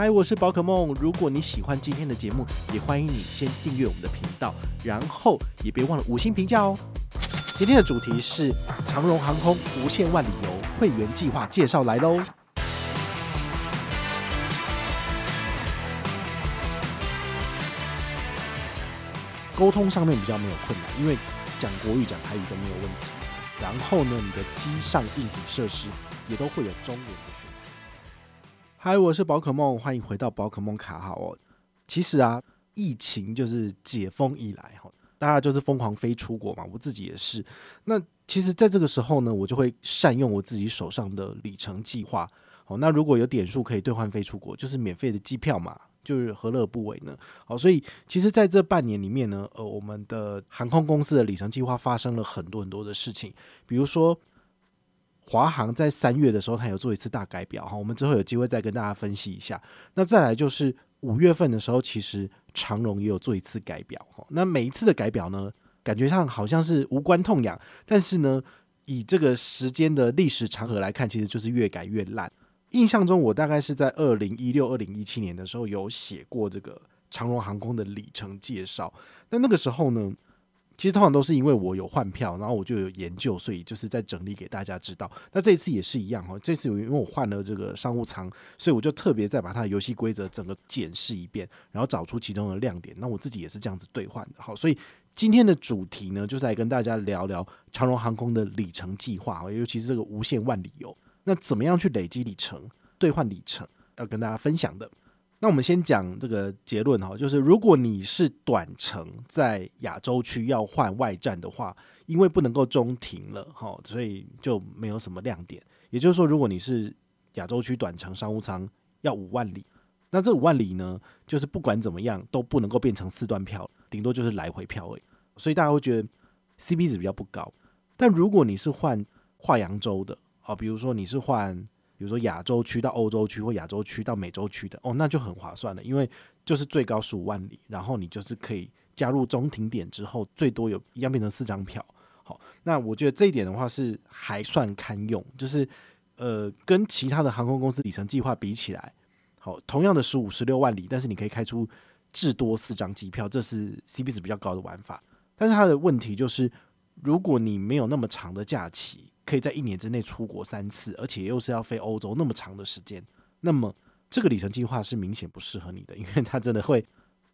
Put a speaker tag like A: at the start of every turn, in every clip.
A: 嗨，我是宝可梦。如果你喜欢今天的节目，也欢迎你先订阅我们的频道，然后也别忘了五星评价哦。今天的主题是长荣航空无限万里游会员计划介绍来喽。沟通上面比较没有困难，因为讲国语、讲台语都没有问题。然后呢，你的机上硬体设施也都会有中文的。嗨，我是宝可梦，欢迎回到宝可梦卡好哦。其实啊，疫情就是解封以来哈，大家就是疯狂飞出国嘛，我自己也是。那其实，在这个时候呢，我就会善用我自己手上的里程计划。好，那如果有点数可以兑换飞出国，就是免费的机票嘛。就是何乐不为呢？好，所以其实在这半年里面呢，呃，我们的航空公司的里程计划发生了很多很多的事情。比如说，华航在三月的时候，它有做一次大改表哈，我们之后有机会再跟大家分析一下。那再来就是五月份的时候，其实长荣也有做一次改表哈。那每一次的改表呢，感觉上好像是无关痛痒，但是呢，以这个时间的历史长河来看，其实就是越改越烂。印象中，我大概是在二零一六、二零一七年的时候有写过这个长荣航空的里程介绍。那那个时候呢，其实通常都是因为我有换票，然后我就有研究，所以就是在整理给大家知道。那这一次也是一样哈，这次因为我换了这个商务舱，所以我就特别再把它的游戏规则整个检视一遍，然后找出其中的亮点。那我自己也是这样子兑换的。好，所以今天的主题呢，就是来跟大家聊聊长荣航空的里程计划，尤其是这个无限万里游。那怎么样去累积里程、兑换里程？要跟大家分享的。那我们先讲这个结论哈，就是如果你是短程在亚洲区要换外站的话，因为不能够中停了哈，所以就没有什么亮点。也就是说，如果你是亚洲区短程商务舱要五万里，那这五万里呢，就是不管怎么样都不能够变成四段票，顶多就是来回票而已。所以大家会觉得 CP 值比较不高。但如果你是换跨洋洲的，啊，比如说你是换，比如说亚洲区到欧洲区或亚洲区到美洲区的，哦，那就很划算了，因为就是最高十五万里，然后你就是可以加入中停点之后，最多有一样变成四张票。好，那我觉得这一点的话是还算堪用，就是呃，跟其他的航空公司里程计划比起来，好，同样的十五十六万里，但是你可以开出至多四张机票，这是 CP 值比较高的玩法。但是它的问题就是，如果你没有那么长的假期。可以在一年之内出国三次，而且又是要飞欧洲那么长的时间，那么这个里程计划是明显不适合你的，因为它真的会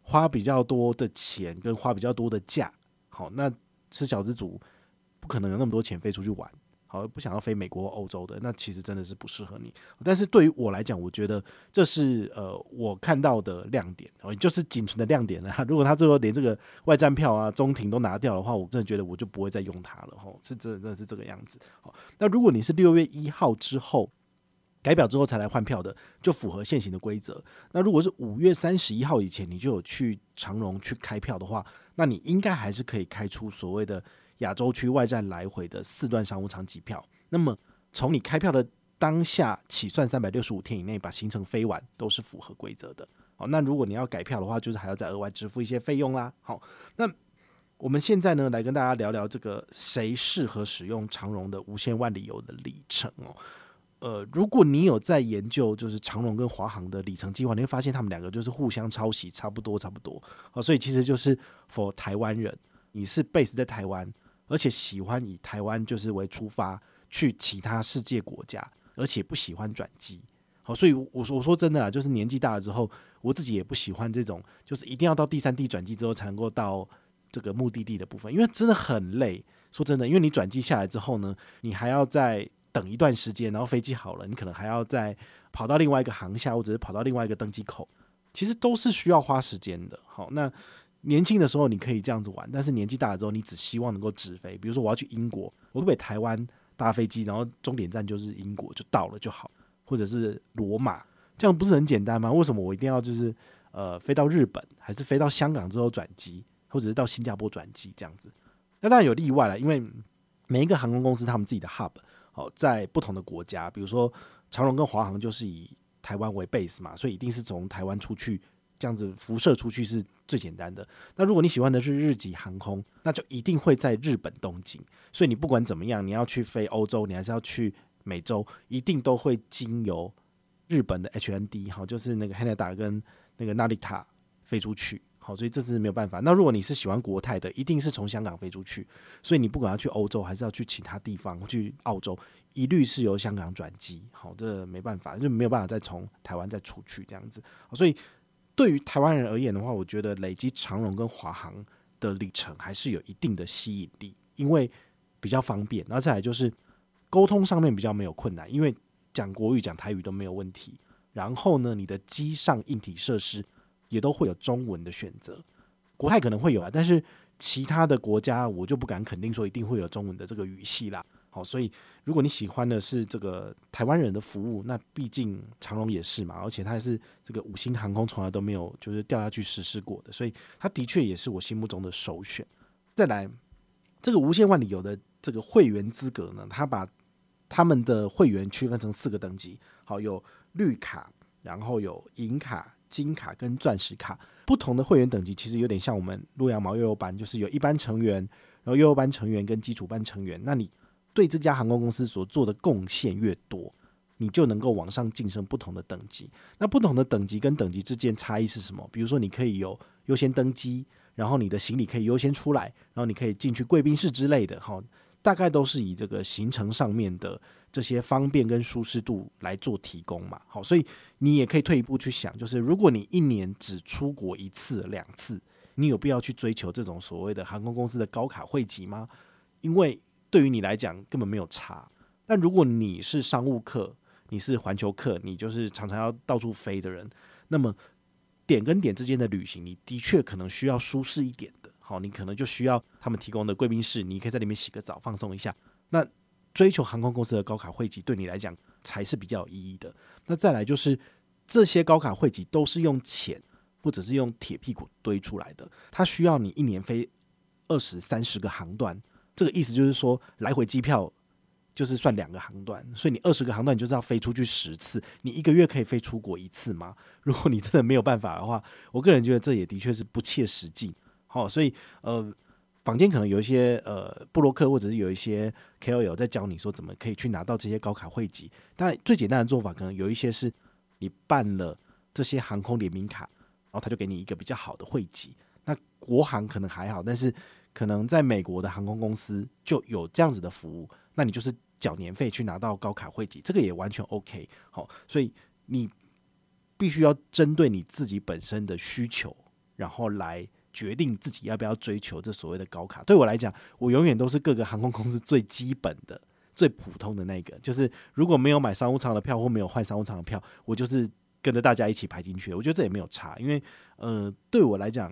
A: 花比较多的钱跟花比较多的价。好，那吃小资族不可能有那么多钱飞出去玩。好，不想要飞美国、欧洲的，那其实真的是不适合你。但是对于我来讲，我觉得这是呃我看到的亮点，哦，就是仅存的亮点了。如果他最后连这个外站票啊、中停都拿掉的话，我真的觉得我就不会再用它了。吼，是真的，真的是这个样子。好，那如果你是六月一号之后改表之后才来换票的，就符合现行的规则。那如果是五月三十一号以前你就有去长荣去开票的话，那你应该还是可以开出所谓的。亚洲区外站来回的四段商务舱机票，那么从你开票的当下起算三百六十五天以内把行程飞完都是符合规则的。好，那如果你要改票的话，就是还要再额外支付一些费用啦。好，那我们现在呢，来跟大家聊聊这个谁适合使用长荣的无限万里游的里程哦。呃，如果你有在研究就是长荣跟华航的里程计划，你会发现他们两个就是互相抄袭，差不多差不多。好，所以其实就是 for 台湾人，你是 base 在台湾。而且喜欢以台湾就是为出发去其他世界国家，而且不喜欢转机。好，所以我说我说真的啊，就是年纪大了之后，我自己也不喜欢这种，就是一定要到第三地转机之后才能够到这个目的地的部分，因为真的很累。说真的，因为你转机下来之后呢，你还要再等一段时间，然后飞机好了，你可能还要再跑到另外一个航厦，或者是跑到另外一个登机口，其实都是需要花时间的。好，那。年轻的时候你可以这样子玩，但是年纪大了之后，你只希望能够直飞。比如说我要去英国，我可以台湾搭飞机，然后终点站就是英国，就到了就好，或者是罗马，这样不是很简单吗？为什么我一定要就是呃飞到日本，还是飞到香港之后转机，或者是到新加坡转机这样子？那当然有例外了，因为每一个航空公司他们自己的 hub 哦，在不同的国家，比如说长荣跟华航就是以台湾为 base 嘛，所以一定是从台湾出去。这样子辐射出去是最简单的。那如果你喜欢的是日籍航空，那就一定会在日本东京。所以你不管怎么样，你要去飞欧洲，你还是要去美洲，一定都会经由日本的 HND，好，就是那个 Haneda 跟那个 Narita 飞出去，好，所以这是没有办法。那如果你是喜欢国泰的，一定是从香港飞出去，所以你不管要去欧洲还是要去其他地方，去澳洲，一律是由香港转机，好，这没办法，就没有办法再从台湾再出去这样子。所以对于台湾人而言的话，我觉得累积长荣跟华航的里程还是有一定的吸引力，因为比较方便，然后再来就是沟通上面比较没有困难，因为。讲国语、讲台语都没有问题。然后呢，你的机上硬体设施也都会有中文的选择。国泰可能会有啊，但是其他的国家我就不敢肯定说一定会有中文的这个语系啦。好，所以如果你喜欢的是这个台湾人的服务，那毕竟长荣也是嘛，而且它是这个五星航空从来都没有就是掉下去实施过的，所以它的确也是我心目中的首选。再来，这个无限万里游的这个会员资格呢，它把他们的会员区分成四个等级，好，有绿卡，然后有银卡、金卡跟钻石卡。不同的会员等级其实有点像我们陆阳毛悠悠班，就是有一般成员，然后悠悠班成员跟基础班成员。那你对这家航空公司所做的贡献越多，你就能够往上晋升不同的等级。那不同的等级跟等级之间差异是什么？比如说你可以有优先登机，然后你的行李可以优先出来，然后你可以进去贵宾室之类的，哈。大概都是以这个行程上面的这些方便跟舒适度来做提供嘛，好，所以你也可以退一步去想，就是如果你一年只出国一次两次，你有必要去追求这种所谓的航空公司的高卡会籍吗？因为对于你来讲根本没有差。但如果你是商务客，你是环球客，你就是常常要到处飞的人，那么点跟点之间的旅行，你的确可能需要舒适一点的。好，你可能就需要他们提供的贵宾室，你可以在里面洗个澡，放松一下。那追求航空公司的高卡汇集，对你来讲才是比较有意义的。那再来就是这些高卡汇集都是用钱或者是用铁屁股堆出来的，它需要你一年飞二十三十个航段，这个意思就是说来回机票就是算两个航段，所以你二十个航段你就是要飞出去十次，你一个月可以飞出国一次吗？如果你真的没有办法的话，我个人觉得这也的确是不切实际。哦，所以呃，坊间可能有一些呃布洛克或者是有一些 KOL 在教你说怎么可以去拿到这些高卡会籍。当然，最简单的做法可能有一些是你办了这些航空联名卡，然后他就给你一个比较好的会籍。那国航可能还好，但是可能在美国的航空公司就有这样子的服务，那你就是缴年费去拿到高卡会籍，这个也完全 OK。好，所以你必须要针对你自己本身的需求，然后来。决定自己要不要追求这所谓的高卡，对我来讲，我永远都是各个航空公司最基本的、最普通的那个。就是如果没有买商务舱的票或没有换商务舱的票，我就是跟着大家一起排进去。我觉得这也没有差，因为呃，对我来讲，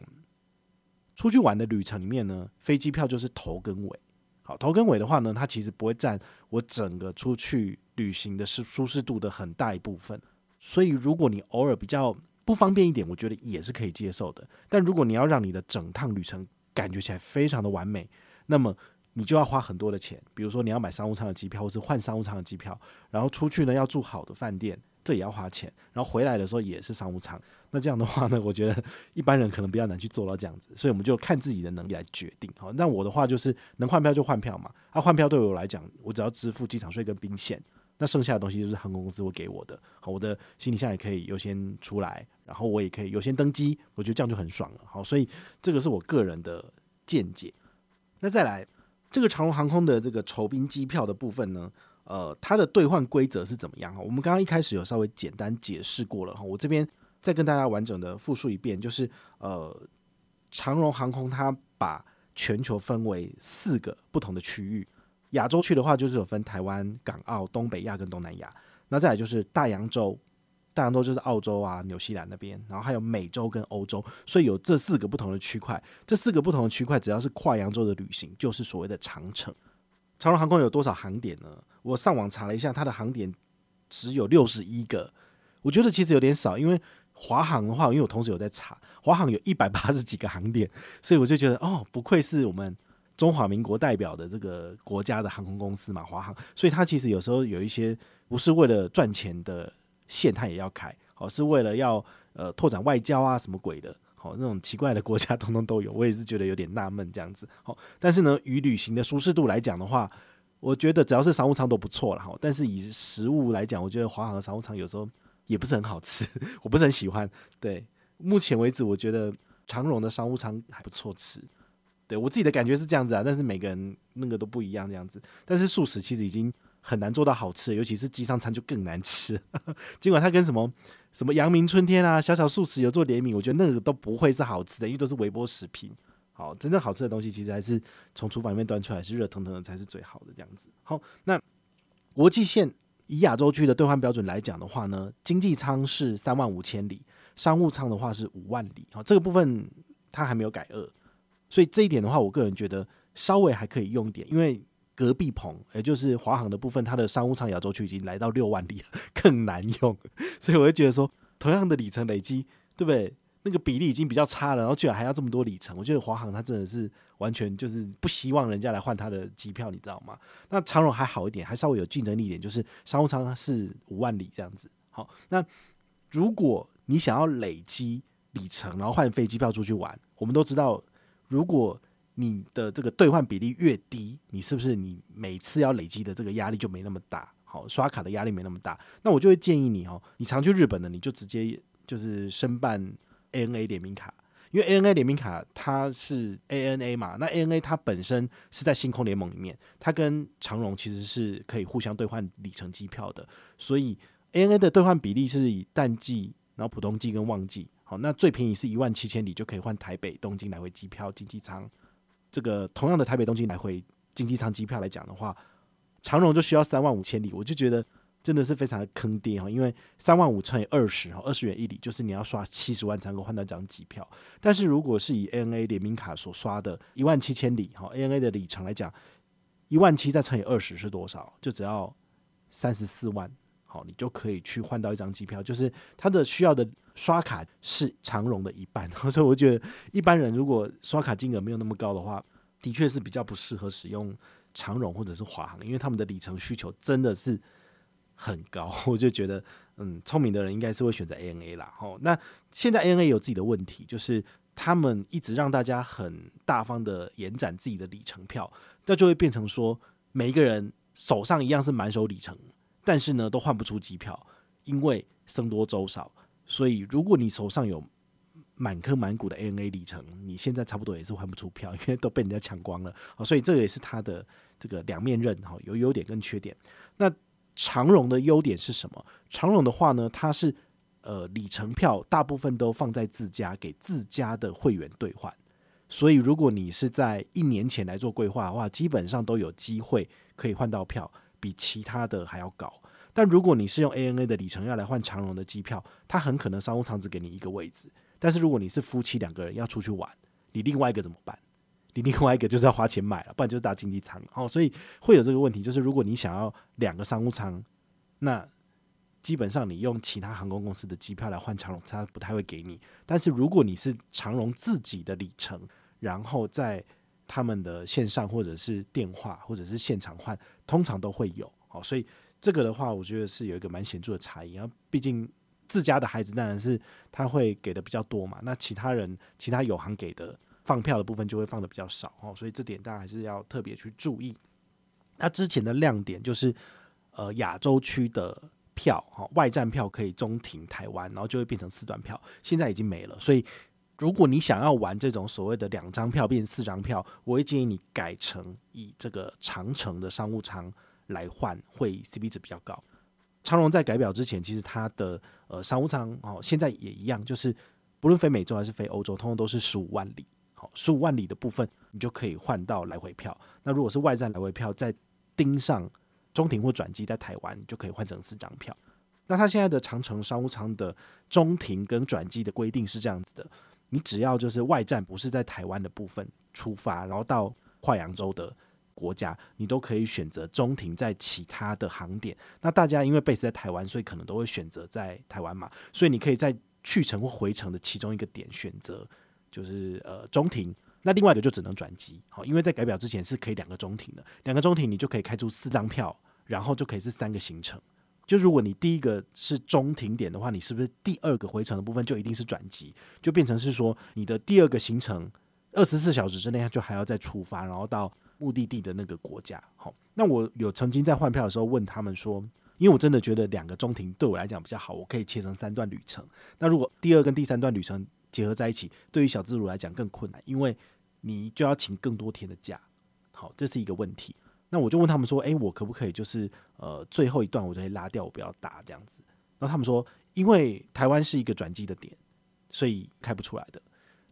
A: 出去玩的旅程里面呢，飞机票就是头跟尾。好，头跟尾的话呢，它其实不会占我整个出去旅行的舒舒适度的很大一部分。所以，如果你偶尔比较不方便一点，我觉得也是可以接受的。但如果你要让你的整趟旅程感觉起来非常的完美，那么你就要花很多的钱。比如说你要买商务舱的机票，或是换商务舱的机票，然后出去呢要住好的饭店，这也要花钱。然后回来的时候也是商务舱。那这样的话呢，我觉得一般人可能比较难去做到这样子。所以我们就看自己的能力来决定。好，那我的话就是能换票就换票嘛。那、啊、换票对我来讲，我只要支付机场税跟宾险。那剩下的东西就是航空公司会给我的，好，我的行李箱也可以优先出来，然后我也可以优先登机，我觉得这样就很爽了，好，所以这个是我个人的见解。那再来，这个长荣航空的这个酬宾机票的部分呢，呃，它的兑换规则是怎么样？哈，我们刚刚一开始有稍微简单解释过了，哈，我这边再跟大家完整的复述一遍，就是呃，长荣航空它把全球分为四个不同的区域。亚洲区的话，就是有分台湾、港澳、东北亚跟东南亚。那再来就是大洋洲，大洋洲就是澳洲啊、纽西兰那边，然后还有美洲跟欧洲。所以有这四个不同的区块。这四个不同的区块，只要是跨洋洲的旅行，就是所谓的长程。长荣航空有多少航点呢？我上网查了一下，它的航点只有六十一个。我觉得其实有点少，因为华航的话，因为我同时有在查，华航有一百八十几个航点，所以我就觉得哦，不愧是我们。中华民国代表的这个国家的航空公司嘛，华航，所以它其实有时候有一些不是为了赚钱的线，它也要开，哦，是为了要呃拓展外交啊什么鬼的，好，那种奇怪的国家通通都有，我也是觉得有点纳闷这样子，好，但是呢，与旅行的舒适度来讲的话，我觉得只要是商务舱都不错了，好，但是以实物来讲，我觉得华航的商务舱有时候也不是很好吃，我不是很喜欢。对，目前为止我觉得长荣的商务舱还不错吃。对我自己的感觉是这样子啊，但是每个人那个都不一样这样子。但是素食其实已经很难做到好吃，尤其是机上餐就更难吃。尽管它跟什么什么阳明春天啊、小小素食有做联名，我觉得那个都不会是好吃的，因为都是微波食品。好，真正好吃的东西其实还是从厨房里面端出来，是热腾腾的才是最好的这样子。好，那国际线以亚洲区的兑换标准来讲的话呢，经济舱是三万五千里，商务舱的话是五万里。好，这个部分它还没有改二。所以这一点的话，我个人觉得稍微还可以用一点，因为隔壁棚，也就是华航的部分，它的商务舱亚洲区已经来到六万里，更难用。所以我会觉得说，同样的里程累积，对不对？那个比例已经比较差了，然后居然还要这么多里程，我觉得华航它真的是完全就是不希望人家来换它的机票，你知道吗？那长荣还好一点，还稍微有竞争力一点，就是商务舱是五万里这样子。好，那如果你想要累积里程，然后换飞机票出去玩，我们都知道。如果你的这个兑换比例越低，你是不是你每次要累积的这个压力就没那么大？好，刷卡的压力没那么大，那我就会建议你哦，你常去日本的，你就直接就是申办 ANA 联名卡，因为 ANA 联名卡它是 ANA 嘛，那 ANA 它本身是在星空联盟里面，它跟长荣其实是可以互相兑换里程机票的，所以 ANA 的兑换比例是以淡季，然后普通季跟旺季。好，那最便宜是一万七千里就可以换台北东京来回机票经济舱。这个同样的台北东京来回经济舱机票来讲的话，长荣就需要三万五千里，我就觉得真的是非常的坑爹哈，因为三万五乘以二十哈，二十元一里就是你要刷七十万才能够换到一张机票。但是如果是以 ANA 联名卡所刷的一万七千里哈，ANA 的里程来讲，一万七再乘以二十是多少？就只要三十四万。好，你就可以去换到一张机票，就是它的需要的刷卡是长荣的一半，所以我觉得一般人如果刷卡金额没有那么高的话，的确是比较不适合使用长荣或者是华航，因为他们的里程需求真的是很高。我就觉得，嗯，聪明的人应该是会选择 ANA 啦。哦，那现在 ANA 有自己的问题，就是他们一直让大家很大方的延展自己的里程票，那就会变成说，每一个人手上一样是满手里程。但是呢，都换不出机票，因为僧多粥少。所以，如果你手上有满坑满谷的 ANA 里程，你现在差不多也是换不出票，因为都被人家抢光了。所以这个也是它的这个两面刃，哈，有优点跟缺点。那长荣的优点是什么？长荣的话呢，它是呃里程票大部分都放在自家，给自家的会员兑换。所以，如果你是在一年前来做规划的话，基本上都有机会可以换到票。比其他的还要高，但如果你是用 ANA 的里程要来换长荣的机票，它很可能商务舱只给你一个位置。但是如果你是夫妻两个人要出去玩，你另外一个怎么办？你另外一个就是要花钱买了，不然就是搭经济舱哦。所以会有这个问题，就是如果你想要两个商务舱，那基本上你用其他航空公司的机票来换长荣，他不太会给你。但是如果你是长荣自己的里程，然后在他们的线上或者是电话或者是现场换，通常都会有，哦，所以这个的话，我觉得是有一个蛮显著的差异。然后，毕竟自家的孩子当然是他会给的比较多嘛，那其他人其他友航给的放票的部分就会放的比较少，哦，所以这点大家还是要特别去注意。那之前的亮点就是，呃，亚洲区的票，哈，外站票可以中停台湾，然后就会变成四段票，现在已经没了，所以。如果你想要玩这种所谓的两张票变四张票，我会建议你改成以这个长城的商务舱来换，会 CP 值比较高。长荣在改表之前，其实它的呃商务舱哦，现在也一样，就是不论飞美洲还是飞欧洲，通通都是十五万里。十五万里的部分，你就可以换到来回票。那如果是外站来回票，再盯上中停或转机在台湾，你就可以换成四张票。那它现在的长城商务舱的中停跟转机的规定是这样子的。你只要就是外站不是在台湾的部分出发，然后到跨洋洲的国家，你都可以选择中停在其他的航点。那大家因为 base 在台湾，所以可能都会选择在台湾嘛，所以你可以在去程或回程的其中一个点选择，就是呃中停。那另外一个就只能转机，好，因为在改表之前是可以两个中停的，两个中停你就可以开出四张票，然后就可以是三个行程。就如果你第一个是中停点的话，你是不是第二个回程的部分就一定是转机？就变成是说你的第二个行程二十四小时之内就还要再出发，然后到目的地的那个国家。好，那我有曾经在换票的时候问他们说，因为我真的觉得两个中停对我来讲比较好，我可以切成三段旅程。那如果第二跟第三段旅程结合在一起，对于小资族来讲更困难，因为你就要请更多天的假。好，这是一个问题。那我就问他们说：“诶，我可不可以就是呃最后一段我就可以拉掉，我不要打这样子？”然后他们说：“因为台湾是一个转机的点，所以开不出来的，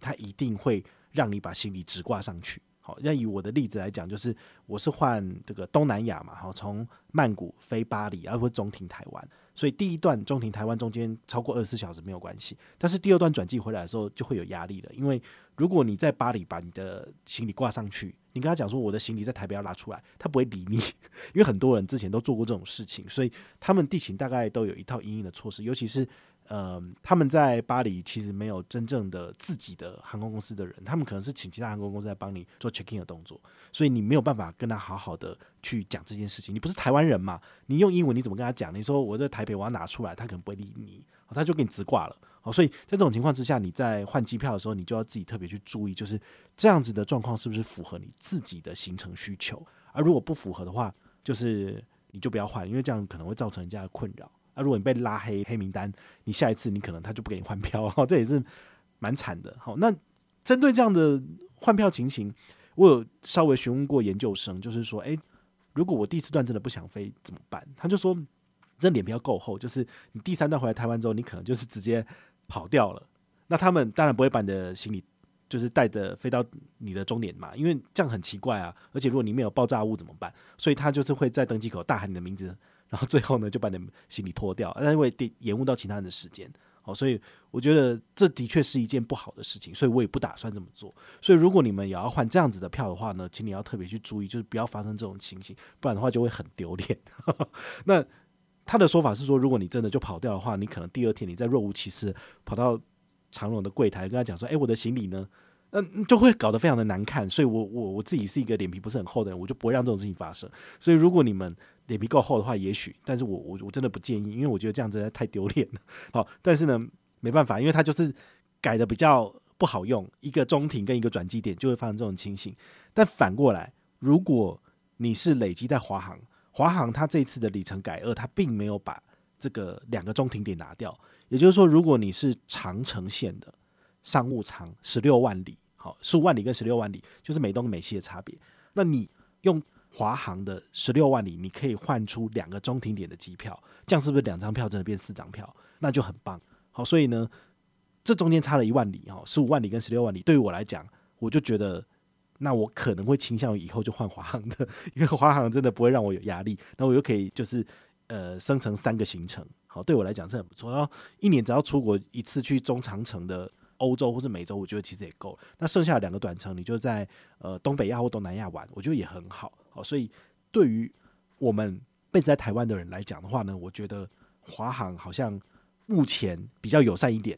A: 他一定会让你把行李直挂上去。”好，那以我的例子来讲，就是我是换这个东南亚嘛，好，从曼谷飞巴黎，而不是中停台湾，所以第一段中停台湾中间超过二十四小时没有关系，但是第二段转机回来的时候就会有压力了，因为如果你在巴黎把你的行李挂上去，你跟他讲说我的行李在台北要拉出来，他不会理你，因为很多人之前都做过这种事情，所以他们地勤大概都有一套因应的措施，尤其是。呃，他们在巴黎其实没有真正的自己的航空公司的人，他们可能是请其他航空公司来帮你做 check in 的动作，所以你没有办法跟他好好的去讲这件事情。你不是台湾人嘛？你用英文你怎么跟他讲？你说我在台北我要拿出来，他可能不会理你，他就给你直挂了。好，所以在这种情况之下，你在换机票的时候，你就要自己特别去注意，就是这样子的状况是不是符合你自己的行程需求？而如果不符合的话，就是你就不要换，因为这样可能会造成人家的困扰。那，如果你被拉黑黑名单，你下一次你可能他就不给你换票，哈，这也是蛮惨的。好，那针对这样的换票情形，我有稍微询问过研究生，就是说，诶，如果我第四段真的不想飞怎么办？他就说，这脸皮要够厚，就是你第三段回来台湾之后，你可能就是直接跑掉了。那他们当然不会把你的行李就是带着飞到你的终点嘛，因为这样很奇怪啊。而且如果你没有爆炸物怎么办？所以他就是会在登机口大喊你的名字。然后最后呢，就把你们行李脱掉，那因为延误到其他人的时间，好，所以我觉得这的确是一件不好的事情，所以我也不打算这么做。所以如果你们也要换这样子的票的话呢，请你要特别去注意，就是不要发生这种情形，不然的话就会很丢脸。那他的说法是说，如果你真的就跑掉的话，你可能第二天你再若无其事跑到长荣的柜台跟他讲说：“诶，我的行李呢？”嗯，就会搞得非常的难看。所以我我我自己是一个脸皮不是很厚的人，我就不会让这种事情发生。所以如果你们脸皮够厚的话，也许，但是我我我真的不建议，因为我觉得这样真的太丢脸了。好，但是呢，没办法，因为它就是改的比较不好用，一个中停跟一个转机点就会发生这种情形。但反过来，如果你是累积在华航，华航它这次的里程改二，它并没有把这个两个中停点拿掉。也就是说，如果你是长城线的商务舱，十六万里，好，十五万里跟十六万里就是美东美西的差别，那你用。华航的十六万里，你可以换出两个中停点的机票，这样是不是两张票真的变四张票？那就很棒。好，所以呢，这中间差了一万里哈，十五万里跟十六万里，对于我来讲，我就觉得，那我可能会倾向于以后就换华航的，因为华航真的不会让我有压力，那我又可以就是呃生成三个行程，好，对我来讲是很不错。然后一年只要出国一次去中长程的。欧洲或是美洲，我觉得其实也够。那剩下的两个短程，你就在呃东北亚或东南亚玩，我觉得也很好。好，所以对于我们被子在台湾的人来讲的话呢，我觉得华航好像目前比较友善一点。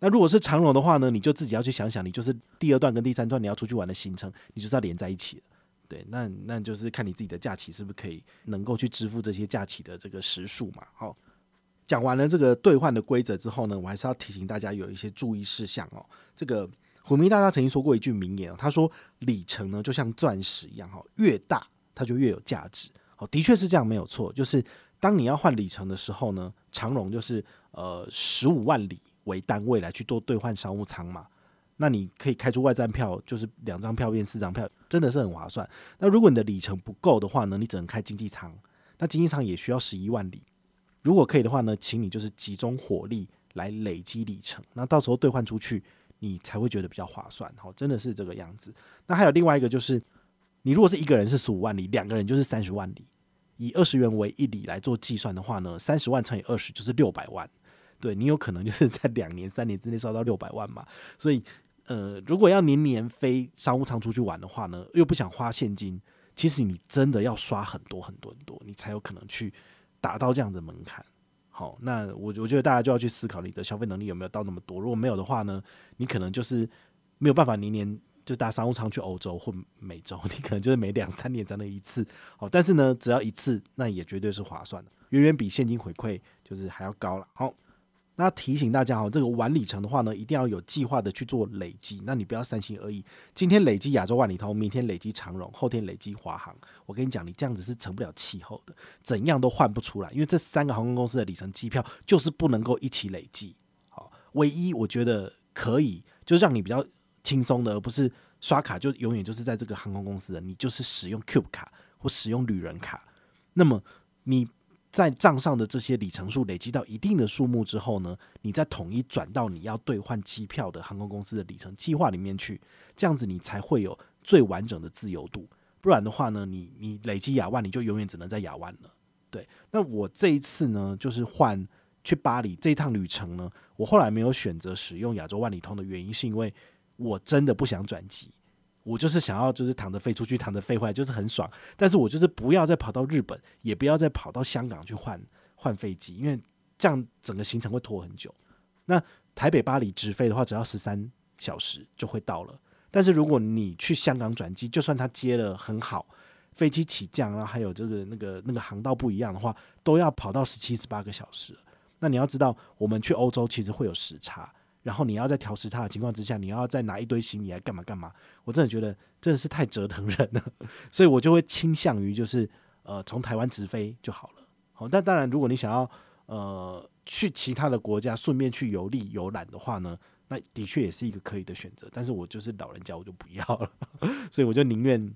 A: 那如果是长荣的话呢，你就自己要去想想，你就是第二段跟第三段你要出去玩的行程，你就是要连在一起。对，那那就是看你自己的假期是不是可以能够去支付这些假期的这个时数嘛。好。讲完了这个兑换的规则之后呢，我还是要提醒大家有一些注意事项哦。这个虎迷大大曾经说过一句名言，他说里程呢就像钻石一样哈，越大它就越有价值。好，的确是这样，没有错。就是当你要换里程的时候呢，长荣就是呃十五万里为单位来去做兑换商务舱嘛，那你可以开出外站票，就是两张票变四张票，真的是很划算。那如果你的里程不够的话呢，你只能开经济舱，那经济舱也需要十一万里。如果可以的话呢，请你就是集中火力来累积里程，那到时候兑换出去，你才会觉得比较划算。好，真的是这个样子。那还有另外一个就是，你如果是一个人是十五万里，两个人就是三十万里，以二十元为一里来做计算的话呢，三十万乘以二十就是六百万。对，你有可能就是在两年、三年之内烧到六百万嘛。所以，呃，如果要年年飞商务舱出去玩的话呢，又不想花现金，其实你真的要刷很多很多很多，你才有可能去。达到这样的门槛，好，那我我觉得大家就要去思考你的消费能力有没有到那么多。如果没有的话呢，你可能就是没有办法年年就搭商务舱去欧洲或美洲，你可能就是每两三年才能一次。好，但是呢，只要一次，那也绝对是划算的，远远比现金回馈就是还要高了。好，那提醒大家哦，这个玩里程的话呢，一定要有计划的去做累积。那你不要三心二意，今天累积亚洲万里通，明天累积长荣，后天累积华航。我跟你讲，你这样子是成不了气候的，怎样都换不出来。因为这三个航空公司的里程机票就是不能够一起累积。好，唯一我觉得可以，就是让你比较轻松的，而不是刷卡就永远就是在这个航空公司的，你就是使用 Cube 卡或使用旅人卡。那么你。在账上的这些里程数累积到一定的数目之后呢，你再统一转到你要兑换机票的航空公司的里程计划里面去，这样子你才会有最完整的自由度。不然的话呢，你你累积亚万，你就永远只能在亚万了。对，那我这一次呢，就是换去巴黎这趟旅程呢，我后来没有选择使用亚洲万里通的原因，是因为我真的不想转机。我就是想要，就是躺着飞出去，躺着飞回来，就是很爽。但是我就是不要再跑到日本，也不要再跑到香港去换换飞机，因为这样整个行程会拖很久。那台北巴黎直飞的话，只要十三小时就会到了。但是如果你去香港转机，就算它接了很好，飞机起降，然后还有就是那个那个航道不一样的话，都要跑到十七十八个小时。那你要知道，我们去欧洲其实会有时差。然后你要在调时差的情况之下，你要再拿一堆行李来干嘛干嘛？我真的觉得真的是太折腾人了，所以我就会倾向于就是呃从台湾直飞就好了。好，但当然如果你想要呃去其他的国家顺便去游历游览的话呢，那的确也是一个可以的选择。但是我就是老人家，我就不要了，所以我就宁愿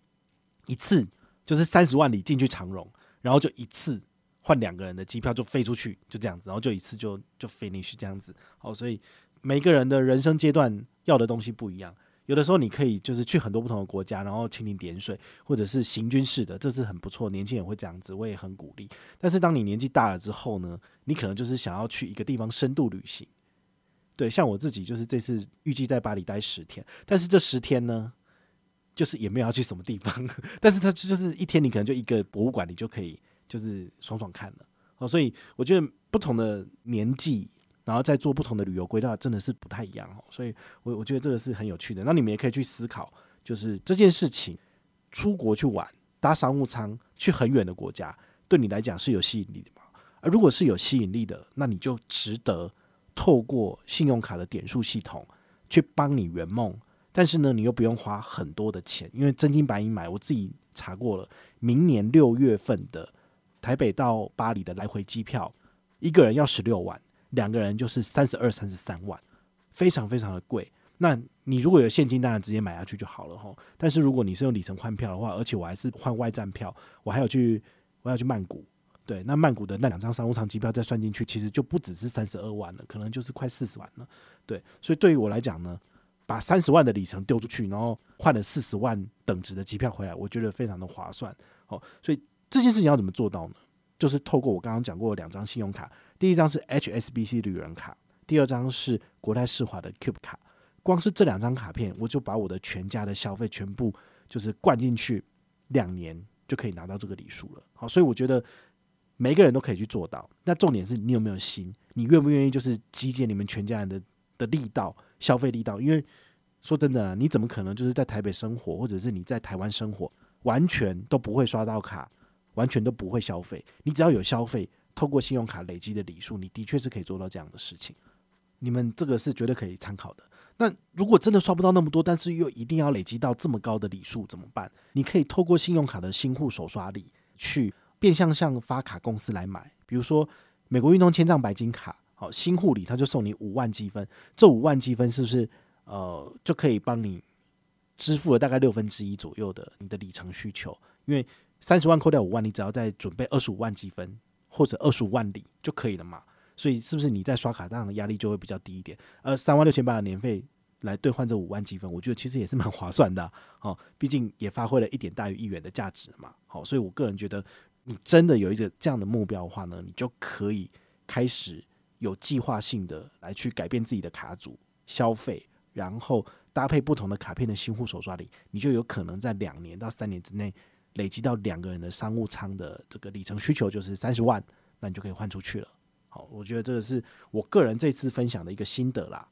A: 一次就是三十万里进去长荣，然后就一次换两个人的机票就飞出去，就这样子，然后就一次就就 finish 这样子。好，所以。每个人的人生阶段要的东西不一样，有的时候你可以就是去很多不同的国家，然后蜻蜓点水，或者是行军式的，这是很不错。年轻人会这样子，我也很鼓励。但是当你年纪大了之后呢，你可能就是想要去一个地方深度旅行。对，像我自己就是这次预计在巴黎待十天，但是这十天呢，就是也没有要去什么地方，但是它就是一天，你可能就一个博物馆，你就可以就是爽爽看了。哦，所以我觉得不同的年纪。然后再做不同的旅游规划，真的是不太一样哦。所以，我我觉得这个是很有趣的。那你们也可以去思考，就是这件事情，出国去玩，搭商务舱去很远的国家，对你来讲是有吸引力的吗？而如果是有吸引力的，那你就值得透过信用卡的点数系统去帮你圆梦。但是呢，你又不用花很多的钱，因为真金白银买。我自己查过了，明年六月份的台北到巴黎的来回机票，一个人要十六万。两个人就是三十二、三十三万，非常非常的贵。那你如果有现金，当然直接买下去就好了哈。但是如果你是用里程换票的话，而且我还是换外站票，我还要去，我要去曼谷。对，那曼谷的那两张商务舱机票再算进去，其实就不只是三十二万了，可能就是快四十万了。对，所以对于我来讲呢，把三十万的里程丢出去，然后换了四十万等值的机票回来，我觉得非常的划算。哦，所以这件事情要怎么做到呢？就是透过我刚刚讲过的两张信用卡，第一张是 HSBC 旅人卡，第二张是国泰世华的 Cube 卡。光是这两张卡片，我就把我的全家的消费全部就是灌进去，两年就可以拿到这个礼数了。好，所以我觉得每个人都可以去做到。那重点是你有没有心，你愿不愿意就是集结你们全家人的的力道，消费力道？因为说真的，你怎么可能就是在台北生活，或者是你在台湾生活，完全都不会刷到卡？完全都不会消费，你只要有消费，透过信用卡累积的礼数，你的确是可以做到这样的事情。你们这个是绝对可以参考的。那如果真的刷不到那么多，但是又一定要累积到这么高的礼数怎么办？你可以透过信用卡的新户首刷礼去变相向发卡公司来买，比如说美国运通千账白金卡，好，新户礼他就送你五万积分，这五万积分是不是呃就可以帮你支付了大概六分之一左右的你的里程需求？因为三十万扣掉五万，你只要再准备二十五万积分或者二十五万里就可以了嘛？所以是不是你在刷卡上的压力就会比较低一点？而三万六千八的年费来兑换这五万积分，我觉得其实也是蛮划算的啊。好，毕竟也发挥了一点大于一元的价值嘛。好，所以我个人觉得，你真的有一个这样的目标的话呢，你就可以开始有计划性的来去改变自己的卡组消费，然后搭配不同的卡片的新户手刷礼，你就有可能在两年到三年之内。累积到两个人的商务舱的这个里程需求就是三十万，那你就可以换出去了。好，我觉得这个是我个人这次分享的一个心得啦。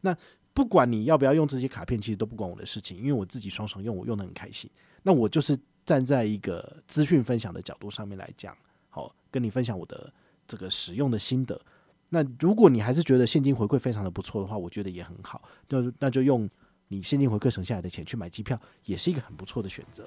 A: 那不管你要不要用这些卡片，其实都不关我的事情，因为我自己双双用，我用得很开心。那我就是站在一个资讯分享的角度上面来讲，好，跟你分享我的这个使用的心得。那如果你还是觉得现金回馈非常的不错的话，我觉得也很好，就那就用你现金回馈省下来的钱去买机票，也是一个很不错的选择。